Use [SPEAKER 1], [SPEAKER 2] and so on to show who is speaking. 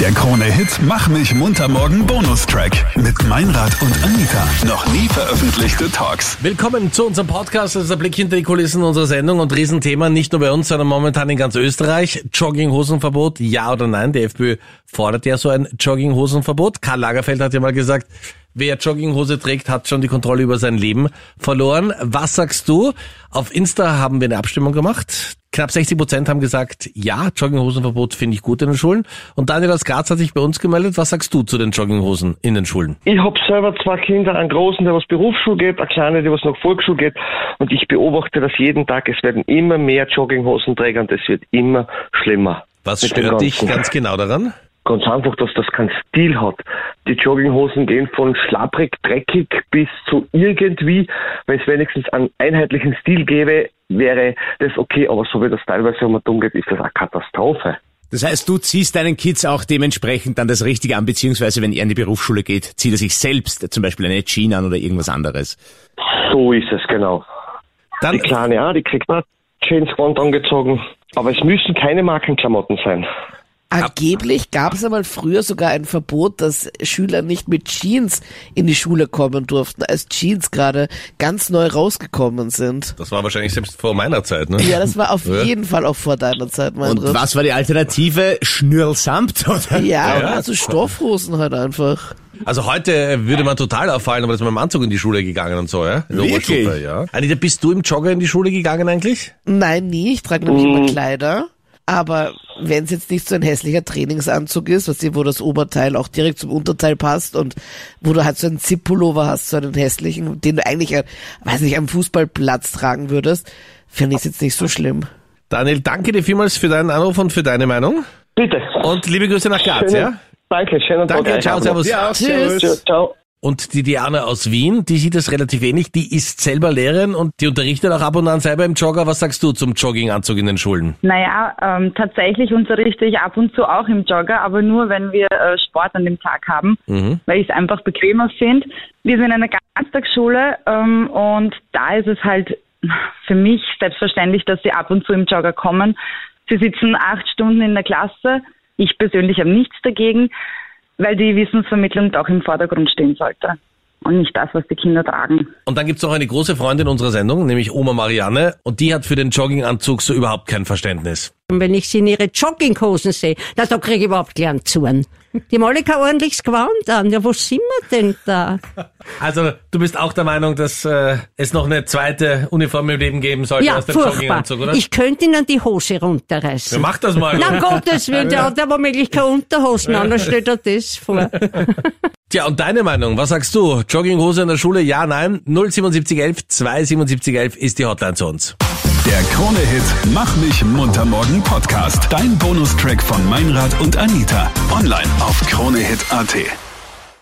[SPEAKER 1] Der Krone-Hit Mach mich munter morgen Bonustrack mit Meinrad und Anita. Noch nie veröffentlichte Talks.
[SPEAKER 2] Willkommen zu unserem Podcast. Das ist der Blick hinter die Kulissen unserer Sendung und Riesenthema nicht nur bei uns, sondern momentan in ganz Österreich. Jogginghosenverbot, ja oder nein? Die FPÖ fordert ja so ein Jogginghosenverbot. Karl Lagerfeld hat ja mal gesagt, wer Jogginghose trägt, hat schon die Kontrolle über sein Leben verloren. Was sagst du? Auf Insta haben wir eine Abstimmung gemacht. Knapp 60 Prozent haben gesagt, ja, Jogginghosenverbot finde ich gut in den Schulen. Und Daniel aus Graz hat sich bei uns gemeldet. Was sagst du zu den Jogginghosen in den Schulen?
[SPEAKER 3] Ich habe selber zwei Kinder, einen großen, der was Berufsschule geht, eine kleine, die was noch Volksschule geht. Und ich beobachte das jeden Tag. Es werden immer mehr Jogginghosenträger und es wird immer schlimmer.
[SPEAKER 2] Was stört dich ganz genau daran?
[SPEAKER 3] Ganz einfach, dass das keinen Stil hat. Die Jogginghosen gehen von schlapprig, dreckig bis zu irgendwie. Wenn es wenigstens einen einheitlichen Stil gäbe, wäre das okay. Aber so wie das teilweise um dumm geht, ist das eine Katastrophe.
[SPEAKER 4] Das heißt, du ziehst deinen Kids auch dementsprechend dann das Richtige an, beziehungsweise wenn er in die Berufsschule geht, zieht er sich selbst zum Beispiel eine Jeans an oder irgendwas anderes.
[SPEAKER 3] So ist es, genau.
[SPEAKER 2] Dann
[SPEAKER 3] Die Kleine auch, die kriegt James Bond angezogen. Aber es müssen keine Markenklamotten sein.
[SPEAKER 5] Angeblich gab es einmal früher sogar ein Verbot, dass Schüler nicht mit Jeans in die Schule kommen durften, als Jeans gerade ganz neu rausgekommen sind.
[SPEAKER 2] Das war wahrscheinlich selbst vor meiner Zeit, ne?
[SPEAKER 5] Ja, das war auf
[SPEAKER 2] Ja.
[SPEAKER 5] jeden Fall auch vor deiner Zeit, mein
[SPEAKER 4] Und was war die Alternative? Schnürlsamt, oder?
[SPEAKER 5] Ja,
[SPEAKER 2] Ja.
[SPEAKER 5] also Stoffhosen halt einfach.
[SPEAKER 2] Also heute würde man total auffallen, aber das ist mit dem Anzug in die Schule gegangen und so, ja? In der
[SPEAKER 4] Wirklich?
[SPEAKER 2] Oberstufe, ja. Anita, bist du im Jogger in die Schule gegangen eigentlich?
[SPEAKER 5] Nein, nie. Ich trage nämlich immer Kleider. Aber wenn es jetzt nicht so ein hässlicher Trainingsanzug ist, was dir, wo das Oberteil auch direkt zum Unterteil passt und wo du halt so einen Zip-Pullover hast, so einen hässlichen, den du eigentlich, äh, weiß nicht, am Fußballplatz tragen würdest, finde ich es jetzt nicht so schlimm.
[SPEAKER 2] Daniel, danke dir vielmals für deinen Anruf und für deine Meinung.
[SPEAKER 3] Bitte.
[SPEAKER 2] Und liebe Grüße nach Graz,
[SPEAKER 3] Schönen-
[SPEAKER 2] ja?
[SPEAKER 3] Danke, schönen
[SPEAKER 2] Danke, ciao, servus.
[SPEAKER 4] Ja,
[SPEAKER 5] Tschüss.
[SPEAKER 3] noch. Ciao.
[SPEAKER 2] Und die Diana aus Wien, die sieht es relativ ähnlich, die ist selber Lehrerin und die unterrichtet auch ab und an selber im Jogger. Was sagst du zum Jogginganzug in den Schulen?
[SPEAKER 6] Naja, ähm, tatsächlich unterrichte ich ab und zu auch im Jogger, aber nur, wenn wir äh, Sport an dem Tag haben, weil ich es einfach bequemer finde. Wir sind eine Ganztagsschule ähm, und da ist es halt für mich selbstverständlich, dass sie ab und zu im Jogger kommen. Sie sitzen acht Stunden in der Klasse. Ich persönlich habe nichts dagegen, weil die Wissensvermittlung doch im Vordergrund stehen sollte und nicht das, was die Kinder tragen.
[SPEAKER 2] Und dann gibt's noch eine große Freundin unserer Sendung, nämlich Oma Marianne, und die hat für den Jogginganzug so überhaupt kein Verständnis.
[SPEAKER 7] Und wenn ich sie in ihre Jogginghosen sehe, na, da kriege ich überhaupt gern Zorn. Die haben alle kein ordentliches Gewand an. Ja, wo sind wir denn da?
[SPEAKER 2] Also du bist auch der Meinung, dass äh, es noch eine zweite Uniform im Leben geben sollte
[SPEAKER 7] Ja,
[SPEAKER 2] aus dem
[SPEAKER 7] furchtbar.
[SPEAKER 2] Jogginganzug, oder?
[SPEAKER 7] Ich könnte ihnen die Hose
[SPEAKER 2] ja,
[SPEAKER 7] runterreißen.
[SPEAKER 2] mach das mal.
[SPEAKER 7] Na, um Gottes Willen, der hat aber möglich keine Unterhosen an, dann stellt er das vor.
[SPEAKER 2] Tja, und deine Meinung, was sagst du? Jogginghose in der Schule, ja, nein? 07711 27711 ist die Hotline zu uns.
[SPEAKER 1] Der Krone-Hit Mach mich munter morgen Podcast. Dein Bonustrack von Meinrad und Anita. Online auf kronehit.at.